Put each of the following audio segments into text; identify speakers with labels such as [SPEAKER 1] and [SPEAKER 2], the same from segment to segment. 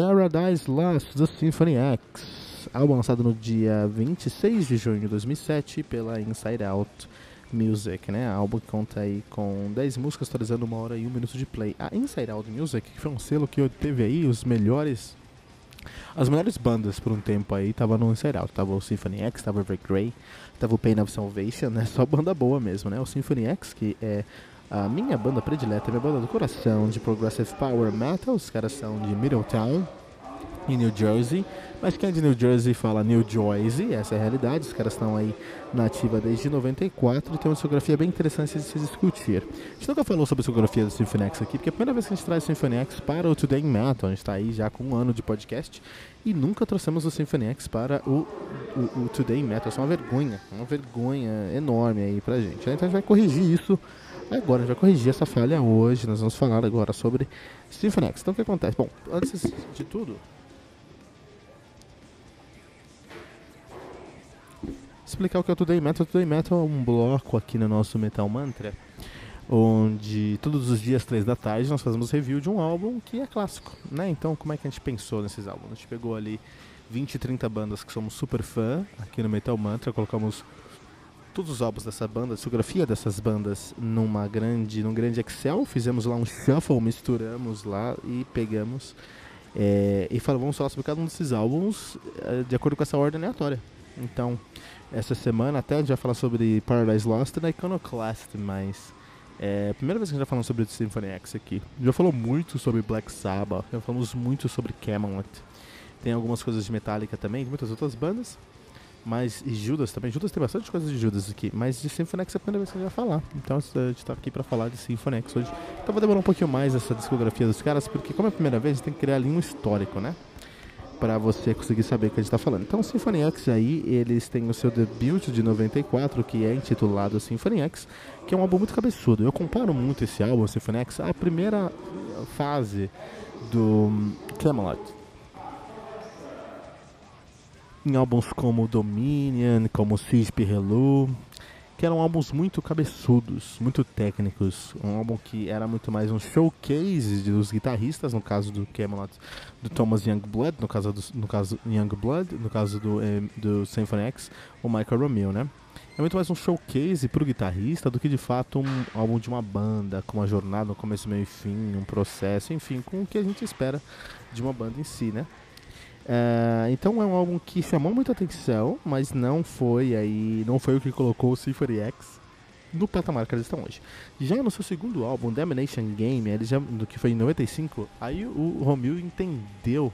[SPEAKER 1] Paradise Lost do Symphony X, álbum lançado no dia 26 de junho de 2007 pela Inside Out Music, né? Álbum que conta aí com 10 músicas atualizando uma hora e um minuto de play. A Inside Out Music, que foi um selo que teve aí os melhores as melhores bandas por um tempo aí tava no Inside Out. Tava o Symphony X, tava o Grey, tava o Pain of Salvation, né? Só banda boa mesmo, né? O Symphony X, que é a minha banda predileta, minha banda do coração de Progressive Power Metal, os caras são de Middletown, em New Jersey. Mas quem é de New Jersey fala New Jersey, essa é a realidade. Os caras estão aí na ativa desde 94 e tem uma discografia bem interessante de se discutir. A gente nunca falou sobre a discografia do Symphony X aqui, porque é a primeira vez que a gente traz o Symphony X para o Today Metal. A gente está aí já com um ano de podcast e nunca trouxemos o Symphony X para o, o, o Today Metal. Isso é uma vergonha, uma vergonha enorme aí pra gente. Então a gente vai corrigir isso Agora a gente vai corrigir essa falha hoje. Nós vamos falar agora sobre Symphony X. Então o que acontece? Bom, antes de tudo, explicar o que é o Today Metal. Today Metal é um bloco aqui no nosso Metal Mantra, onde todos os dias, três da tarde, nós fazemos review de um álbum que é clássico, né? Então, como é que a gente pensou nesses álbuns? A gente pegou ali 20, 30 bandas que somos super fã aqui no Metal Mantra, colocamos todos os álbuns dessa banda, a discografia dessas bandas numa grande, num grande Excel, fizemos lá um shuffle, misturamos lá e pegamos é, e falamos, vamos falar sobre cada um desses álbuns é, de acordo com essa ordem aleatória. Então, essa semana até a gente vai falar sobre Paradise Lost e Iconoclast, mas é a primeira vez que a gente vai falar sobre Symphony X aqui. Já falou muito sobre Black Sabbath, já falamos muito sobre Camelot. Tem algumas coisas de Metallica também, de muitas outras bandas. Mas e Judas também. Judas tem bastante coisas de Judas aqui. Mas de Symphony X é a primeira vez que a gente vai falar. Então a gente tá aqui pra falar de Symphony X hoje. Então vai demorar um pouquinho mais essa discografia dos caras, porque como é a primeira vez, a gente tem que criar ali um histórico, né? Pra você conseguir saber o que a gente tá falando. Então Symphony X aí, eles têm o seu debut de 94, que é intitulado Symphony X, que é um álbum muito cabeçudo. Eu comparo muito esse álbum, Symphony X, à primeira fase do Camelot em álbuns como Dominion, como Cisp Hello, que eram álbuns muito cabeçudos, muito técnicos. Um álbum que era muito mais um showcase dos guitarristas, no caso do Camelot, do Thomas Youngblood, no caso do no caso Youngblood, no caso do, eh, do Symphony X, o Michael Romeo, né? É muito mais um showcase para o guitarrista do que de fato um álbum de uma banda, com uma jornada, um começo, meio e fim, um processo, enfim, com o que a gente espera de uma banda em si, né? Uh, então é um álbum que chamou muita atenção, mas não foi aí, não foi o que colocou o Symphony X no patamar que eles estão hoje. Já no seu segundo álbum, Domination Game, ele já, que foi em 95, aí o Romeo entendeu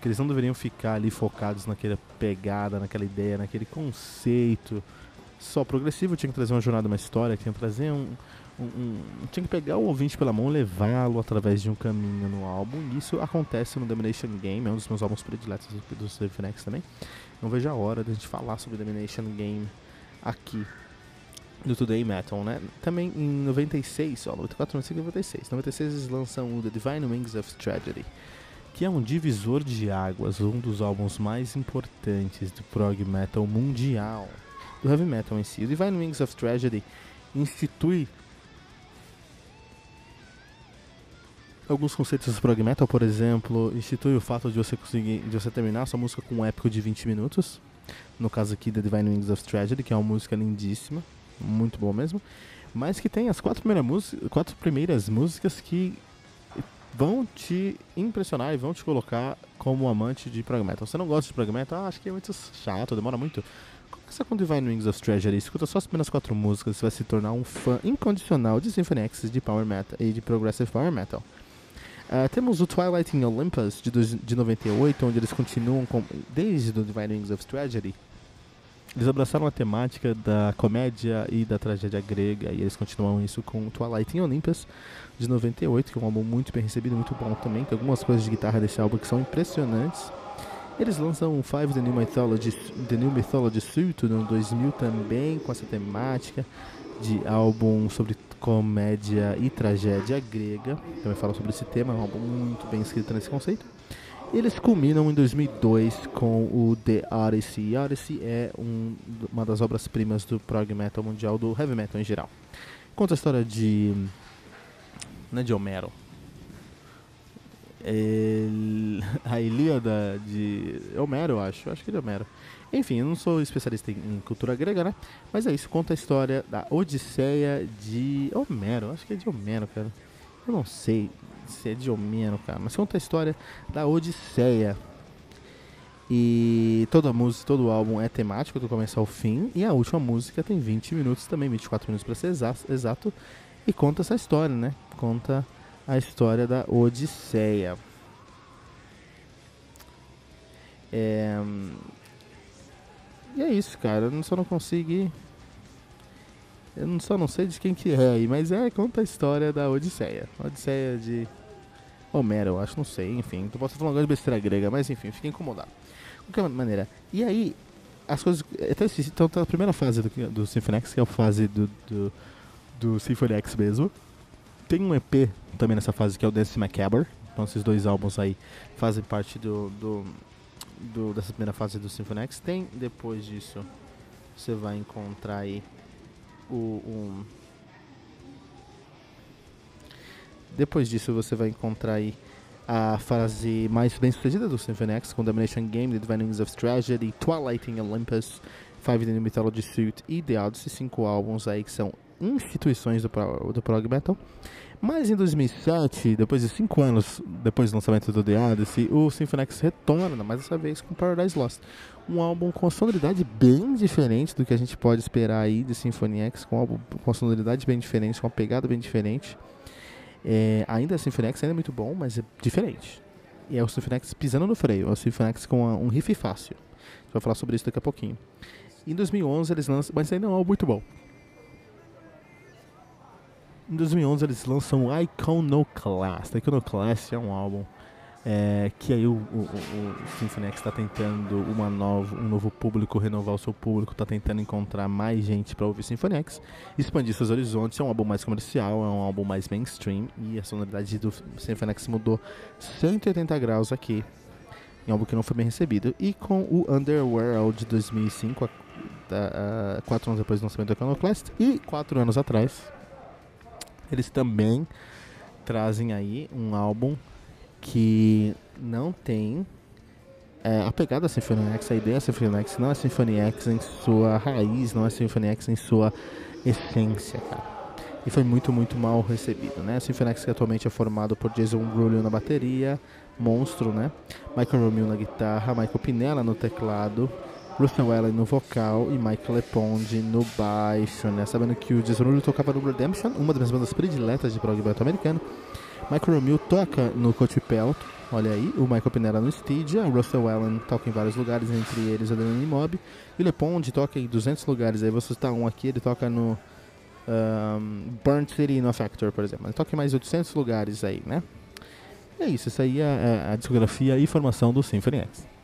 [SPEAKER 1] que eles não deveriam ficar ali focados naquela pegada, naquela ideia, naquele conceito só progressivo, tinha que trazer uma jornada, uma história, tinha que trazer um, um, um, tinha que pegar o ouvinte pela mão levá-lo através de um caminho no álbum. E isso acontece no Domination Game, é um dos meus álbuns prediletos do Symphony também. Não vejo a hora de a gente falar sobre Domination Game aqui do Today Metal, né? Também em 96, ó, 94, 95 96. 96 eles lançam o The Divine Wings of Tragedy, que é um divisor de águas, um dos álbuns mais importantes do prog metal mundial, do heavy metal em si. O Divine Wings of Tragedy institui alguns conceitos do prog metal, por exemplo, institui o fato de você conseguir, de você terminar sua música com um épico de 20 minutos. No caso aqui da Divine Wings of Tragedy, que é uma música lindíssima, muito boa mesmo, mas que tem as quatro primeiras, quatro primeiras músicas que vão te impressionar e vão te colocar como amante de prog metal. Você não gosta de prog metal? Ah, acho que é muito chato, demora muito. Começa com Divine Wings of Treasure, escuta só as primeiras quatro músicas, você vai se tornar um fã incondicional de Symphony X, de Power Metal e de Progressive Power Metal. Uh, temos o Twilight in Olympus de, de 98, onde eles continuam com, desde o Divine Wings of Tragedy. Eles abraçaram a temática da comédia e da tragédia grega e eles continuam isso com Twilight in Olympus de 98, que é um álbum muito bem recebido, muito bom também. Tem algumas coisas de guitarra desse álbum que são impressionantes. Eles lançam Five The New Mythology, The New Mythology Suite no 2000 também, com essa temática de álbum sobre comédia e tragédia grega. Também fala sobre esse tema, é um álbum muito bem escrito nesse conceito. Eles culminam em 2002 com o The Odyssey. Odyssey é um, uma das obras-primas do prog metal mundial, do heavy metal em geral. Conta a história de não é de Homero. A Ilíada de Homero, eu acho. Eu acho que é Homero. Enfim, eu não sou especialista em, cultura grega, né? Mas é isso, conta a história da Odisseia de Homero. Acho que é de Homero, cara. Eu não sei se é de Homero, cara. Mas conta a história da Odisseia. E toda música, todo o álbum é temático do começo ao fim. E a última música tem 20 minutos também, 24 minutos para ser exato. E conta essa história, né? Conta a história da Odisseia. É... E é isso, cara. Eu só não consigo. Eu só não sei de quem que é aí, mas é, conta a história da Odisseia. Odisseia de Homero, eu acho, não sei, enfim. Tu posso falar uma de besteira grega, mas enfim, fiquei incomodado. De qualquer maneira. E aí, as coisas. Até, então, tá a primeira fase do, do Symphony X, que é a fase do, do do Symphony X mesmo. Tem um EP também nessa fase que é o Dance Macabre. Então esses dois álbuns aí fazem parte do, do, do, dessa primeira fase do Symphony X. Tem depois disso você vai encontrar aí o um, depois disso você vai encontrar aí a fase mais bem sucedida do Symphony X, com Domination Game, The Divine Wings of Tragedy, Twilight in Olympus, Five the New Mythology Suite e The Odyssey, cinco álbuns aí que são instituições do, do prog metal. Mas em 2007, depois de 5 anos depois do lançamento do The Odyssey, o Symphony X retorna, mais dessa vez com Paradise Lost. Um álbum com sonoridade bem diferente do que a gente pode esperar aí de Symphony X, com um álbum com sonoridade bem diferente, com uma pegada bem diferente. É, ainda Symphony X ainda é muito bom, mas é diferente. E é o Symphony X pisando no freio, é o Symphony X com um riff fácil. A gente vai falar sobre isso daqui a pouquinho. Em 2011 eles lançam, mas ainda é um álbum muito bom. Em 2011 eles lançam Iconoclast. Iconoclast é um álbum é, que aí o, o, o Symphony X está tentando uma nova, um novo público, renovar o seu público, está tentando encontrar mais gente para ouvir Symphony X, expandir seus horizontes. É um álbum mais comercial, é um álbum mais mainstream e a sonoridade do Symphony X mudou 180 graus aqui. Em álbum que não foi bem recebido. E com o Underworld de 2005, a, a, a, quatro anos depois do lançamento do Iconoclast, e quatro anos atrás, eles também trazem aí um álbum que não tem é, a pegada Symphony X, a ideia Symphony X não é Symphony X em sua raiz, não é Symphony X em sua essência, cara. E foi muito, muito mal recebido, né? A Symphony X que atualmente é formado por Jason Rulio na bateria, monstro, né? Michael Romeo na guitarra, Michael Pinella no teclado, Russell Allen no vocal e Mike Leponde no baixo, né? Sabendo que o Jason tocava no Redemption, uma das minhas bandas prediletas de prog metal americano. Michael Romeo toca no Coachpelt, olha aí, o Michael Pinella no Stygia, o Russell Allen toca em vários lugares, entre eles o Adrenaline Mob, e o Leponde toca em 200 lugares, aí você está um aqui, ele toca no um, Burnt City no Factor, por exemplo, ele toca em mais 800 lugares aí, né? E é isso, essa aí é a, a discografia e formação do Symphony X.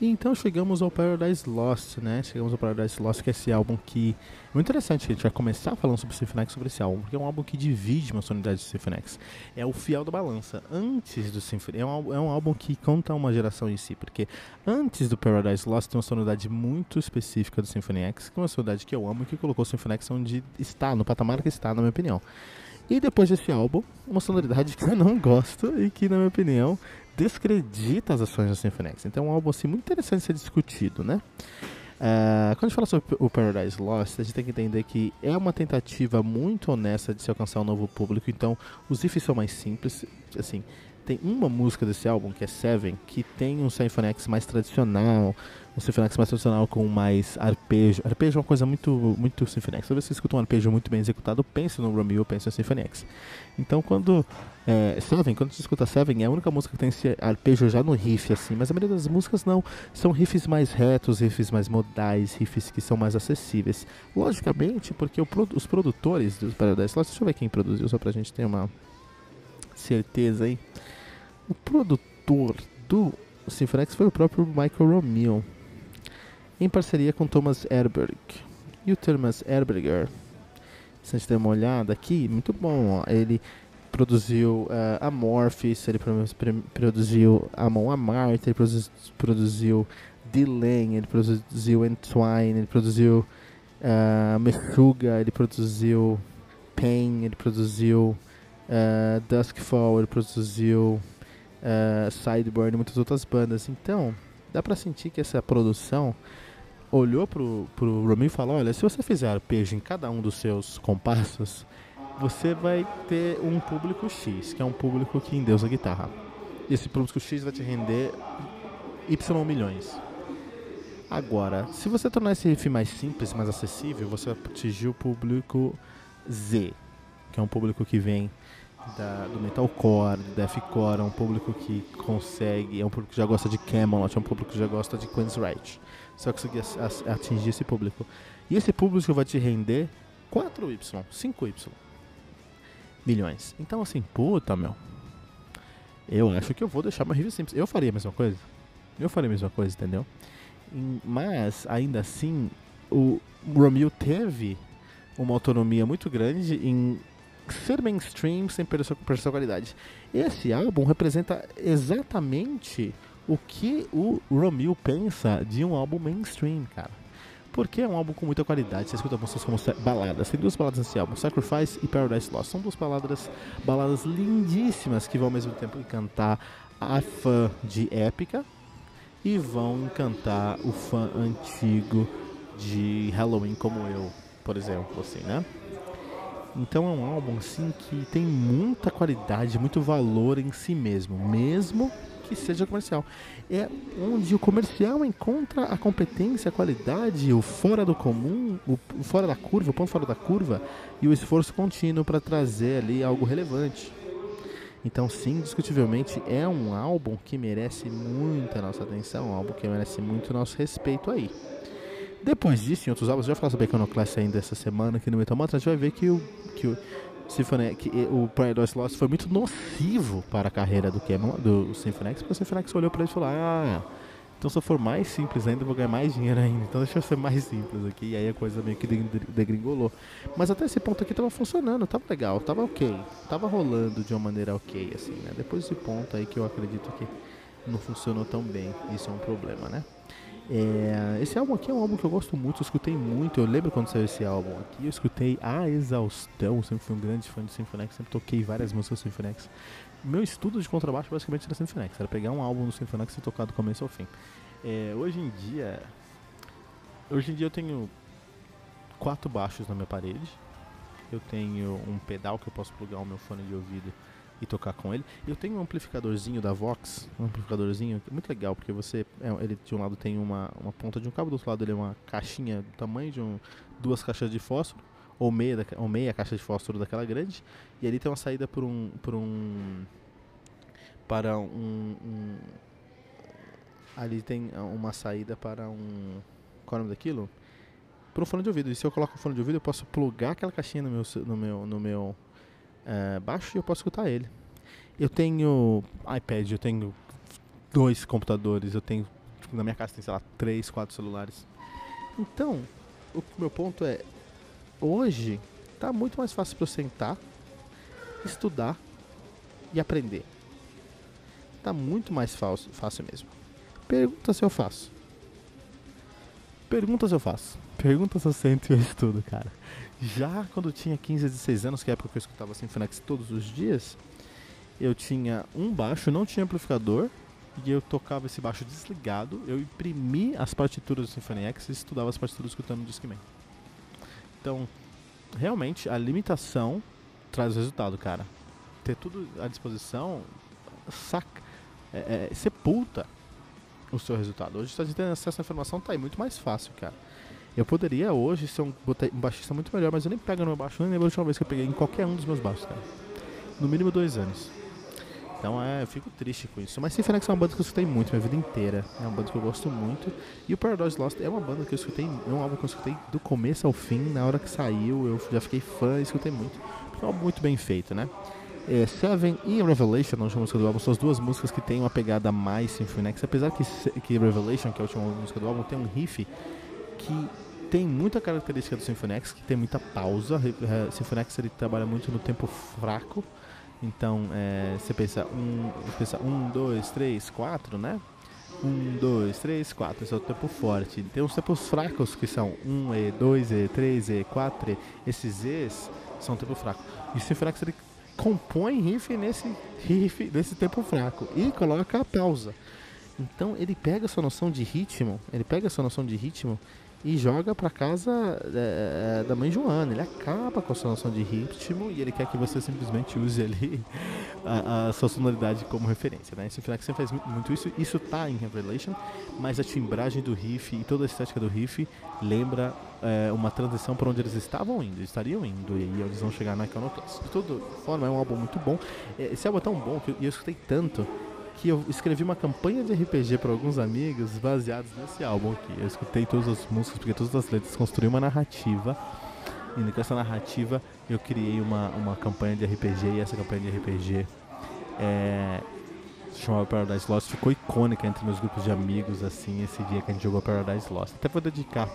[SPEAKER 1] E então chegamos ao Paradise Lost, né? Chegamos ao Paradise Lost, que é esse álbum que. Muito interessante, a gente vai começar falando sobre Symphony X sobre esse álbum, porque é um álbum que divide uma sonoridade de Symphony X. É o fiel da balança. Antes do Symphony. É um, é um álbum que conta uma geração em si, porque antes do Paradise Lost tem uma sonoridade muito específica do Symphony X, que é uma sonoridade que eu amo e que colocou o Symphony X onde está, no patamar que está, na minha opinião. E depois desse álbum, uma sonoridade que eu não gosto e que, na minha opinião, descredita as ações do Symphony X. Então é um álbum assim, muito interessante ser discutido, né? Uh, quando a gente fala sobre o Paradise Lost, a gente tem que entender que é uma tentativa muito honesta de se alcançar um novo público. Então, os riffs são mais simples. Assim, tem uma música desse álbum, que é Seven, que tem um Symphony X mais tradicional, um Symphony X mais tradicional com mais arpejo. Arpejo é uma coisa muito, muito Symphony X. Que você escuta um arpejo muito bem executado, pense no Romeo, pense no Symphony X. Então, quando. É, Seven, quando você escuta Seven, é a única música que tem esse arpejo já no riff, assim. Mas a maioria das músicas não. São riffs mais retos, riffs mais modais, riffs que são mais acessíveis. Logicamente, porque os produtores dos Paradise Lost, deixa eu ver quem produziu, só pra gente ter uma certeza aí. O produtor do Symphony X foi o próprio Michael Romeo em parceria com Thomas Erberg. E o Thomas Erberger, se a gente der uma olhada aqui, muito bom, ó. ele produziu uh, Amorphis, ele produziu Amon Amart, ele produziu, produziu ele produziu Entwine, ele produziu uh, Meshuga, ele produziu Pain, ele produziu uh, Duskfall, ele produziu uh, Sideburn e muitas outras bandas. Então, dá pra sentir que essa produção olhou pro, pro Romeo e falou: Olha, se você fizer arpejo em cada um dos seus compassos, você vai ter um público X, que é um público que endeusa a guitarra. E esse público X vai te render Y milhões. Agora, se você tornar esse riff mais simples, mais acessível, você vai atingir o público Z, que é um público que vem da, do metalcore, do deathcore, é um público que consegue, é um público que já gosta de Camelot, é um público que já gosta de Queensryche. Vai conseguir atingir esse público. E esse público vai te render 4Y, 5Y milhões. Então assim, puta meu. Eu acho que eu vou deixar meu review simples. Eu faria a mesma coisa. Eu faria a mesma coisa, entendeu? Mas ainda assim, o Romeo teve uma autonomia muito grande em ser mainstream sem perder sua qualidade. Esse álbum representa exatamente o que o Romeo pensa de um álbum mainstream, cara. Porque é um álbum com muita qualidade. Você escuta músicas como baladas. Tem duas baladas nesse álbum, Sacrifice e Paradise Lost. São duas baladas, baladas lindíssimas que vão ao mesmo tempo encantar a fã de épica e vão encantar o fã antigo de Halloween como eu, por exemplo, assim, né? Então é um álbum assim que tem muita qualidade, muito valor em si mesmo, mesmo que seja comercial. É onde o comercial encontra a competência, a qualidade, o fora do comum, o fora da curva, o ponto fora da curva e o esforço contínuo para trazer ali algo relevante. Então, sim, indiscutivelmente é um álbum que merece muita nossa atenção, um álbum que merece muito nosso respeito aí. Depois disso, em outros álbuns, já falar sobre Iconoclast ainda essa semana aqui no Metal a gente vai ver que o, que o Symphony, que o Paradise Lost foi muito nocivo para a carreira do Cameron, do Symphony X, porque o Symphony X olhou para ele e falou: Ah, então se eu for mais simples ainda, eu vou ganhar mais dinheiro ainda. Então deixa eu ser mais simples aqui. E aí a coisa meio que degringolou. Mas até esse ponto aqui tava funcionando, tava legal, tava ok. Tava rolando de uma maneira ok, assim, né? Depois desse ponto aí que eu acredito que não funcionou tão bem. Isso é um problema, né? É, esse álbum aqui é um álbum que eu gosto muito, eu escutei muito. Eu lembro quando saiu esse álbum aqui, eu escutei a exaustão. Sempre fui um grande fã de Symphony sempre toquei várias músicas do Symphony Meu estudo de contrabaixo basicamente era Symphony era pegar um álbum do Symphony e tocar do começo ao fim. É, hoje em dia, hoje em dia eu tenho quatro baixos na minha parede. Eu tenho um pedal que eu posso plugar o meu fone de ouvido e tocar com ele. Eu tenho um amplificadorzinho da Vox, um amplificadorzinho muito legal, porque você, é, ele de um lado tem uma, uma ponta de um cabo, do outro lado ele é uma caixinha do tamanho de um, duas caixas de fósforo, ou meia, da, ou meia caixa de fósforo daquela grande, e ali tem uma saída por um, por um para um, um ali tem uma saída para um qual é o nome daquilo? Para um fone de ouvido. E se eu coloco o fone de ouvido, eu posso plugar aquela caixinha no meu no meu no meu é, baixo e eu posso escutar ele. Eu tenho iPad, eu tenho dois computadores, eu tenho Na minha casa tem, sei lá, três, quatro celulares. Então, o meu ponto é, hoje tá muito mais fácil para eu sentar, estudar e aprender. Tá muito mais fácil, fácil mesmo. Pergunta se eu faço. Pergunta se eu faço. Pergunta se eu sento e eu estudo, cara. Já quando eu tinha 15, 16 anos, que é a época que eu escutava Sinfonex todos os dias, eu tinha um baixo, não tinha amplificador, e eu tocava esse baixo desligado, eu imprimi as partituras do Symphony X e estudava as partituras escutando o Discman. Então, realmente, a limitação traz resultado, cara. Ter tudo à disposição saca, é, é, sepulta o seu resultado. Hoje, a gente tem acesso à informação, tá aí muito mais fácil, cara. Eu poderia hoje ser um, um baixista muito melhor, mas eu nem pego no meu baixo, nem lembro a última vez que eu peguei em qualquer um dos meus baixos, cara. No mínimo dois anos. Então é, eu fico triste com isso. Mas Symphony X é uma banda que eu escutei muito minha vida inteira. É uma banda que eu gosto muito. E o Paradise Lost é uma banda que eu escutei, é um álbum que eu escutei do começo ao fim. Na hora que saiu, eu já fiquei fã e escutei muito. Porque é um álbum muito bem feito, né? É, Seven e Revelation, a última música do álbum, são as duas músicas que têm uma pegada mais Symphony X. Apesar que, que Revelation, que é a última música do álbum, tem um riff que tem muita característica do Symphony X, que tem muita pausa. Symphony X ele trabalha muito no tempo fraco. Então, é, você pensa um, pensa um, dois, três, quatro, né? Um, dois, três, quatro. Esse é o tempo forte. Tem os tempos fracos que são um E, dois E, três E, quatro E. Esses E's são tempo fraco. E o Symphony X ele compõe riff nesse riff, nesse tempo fraco e coloca a pausa. Então ele pega a sua noção de ritmo, ele pega a sua noção de ritmo e joga para casa é, da mãe Joana. Ele acaba com a sua noção de ritmo e ele quer que você simplesmente use ali a, a sua sonoridade como referência. Né? Esse Flex sempre faz muito isso. Isso tá em Revelation, mas a timbragem do riff e toda a estética do riff lembra é, uma transição para onde eles estavam indo, estariam indo e eles vão chegar na Iconoclast. De toda forma, é um álbum muito bom. Esse álbum é tão bom que eu escutei tanto que eu escrevi uma campanha de RPG para alguns amigos baseados nesse álbum aqui. Eu escutei todas as músicas, porque todas as letras construíram uma narrativa. E nessa narrativa eu criei uma, uma campanha de RPG e essa campanha de RPG é, chamava Paradise Lost, ficou icônica entre meus grupos de amigos, assim, esse dia que a gente jogou Paradise Lost. Até vou dedicar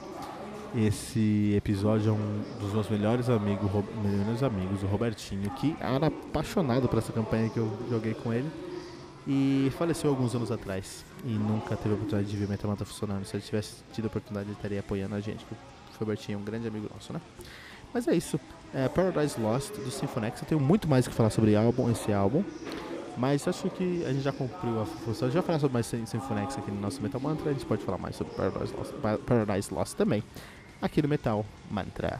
[SPEAKER 1] esse episódio a um dos meus melhores amigos, melhores amigos, o Robertinho, que era apaixonado por essa campanha que eu joguei com ele e faleceu alguns anos atrás e nunca teve a oportunidade de ver Metamata funcionando. Se ele tivesse tido a oportunidade, ele estaria apoiando a gente. O Robertinho é um grande amigo nosso, né? Mas é isso. É Paradise Lost do Symphonex. Eu tenho muito mais que falar sobre álbum, esse álbum. Mas acho que a gente já cumpriu a função. A falar sobre mais Symphonex aqui no nosso Metal Mantra. A gente pode falar mais sobre Paradise Lost, Paradise Lost também. Aqui no Metal Mantra.